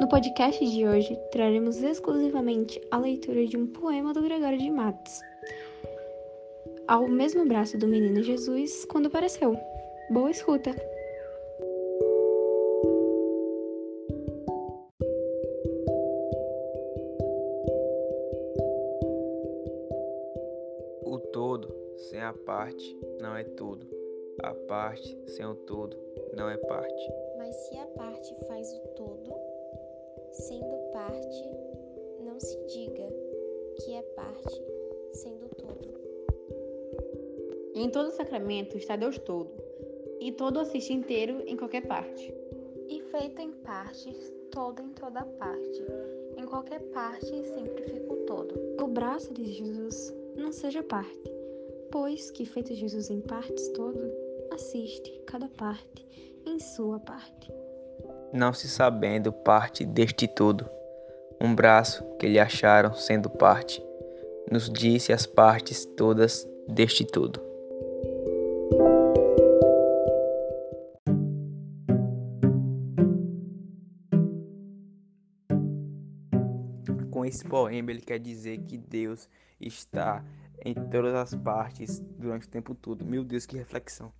No podcast de hoje, traremos exclusivamente a leitura de um poema do Gregório de Matos, ao mesmo braço do menino Jesus quando apareceu. Boa escuta! O todo sem a parte não é tudo. A parte sem o todo não é parte. Mas se a parte faz o todo, sendo parte, não se diga que é parte, sendo todo. Em todo sacramento está Deus todo, e todo assiste inteiro em qualquer parte. E feito em partes, todo em toda parte. Em qualquer parte sempre fica o todo. O braço de Jesus não seja parte, pois que feito Jesus em partes todo, assiste cada parte em sua parte. Não se sabendo parte deste tudo, um braço que lhe acharam sendo parte, nos disse as partes todas deste tudo. Com esse poema, ele quer dizer que Deus está em todas as partes durante o tempo todo. Meu Deus, que reflexão!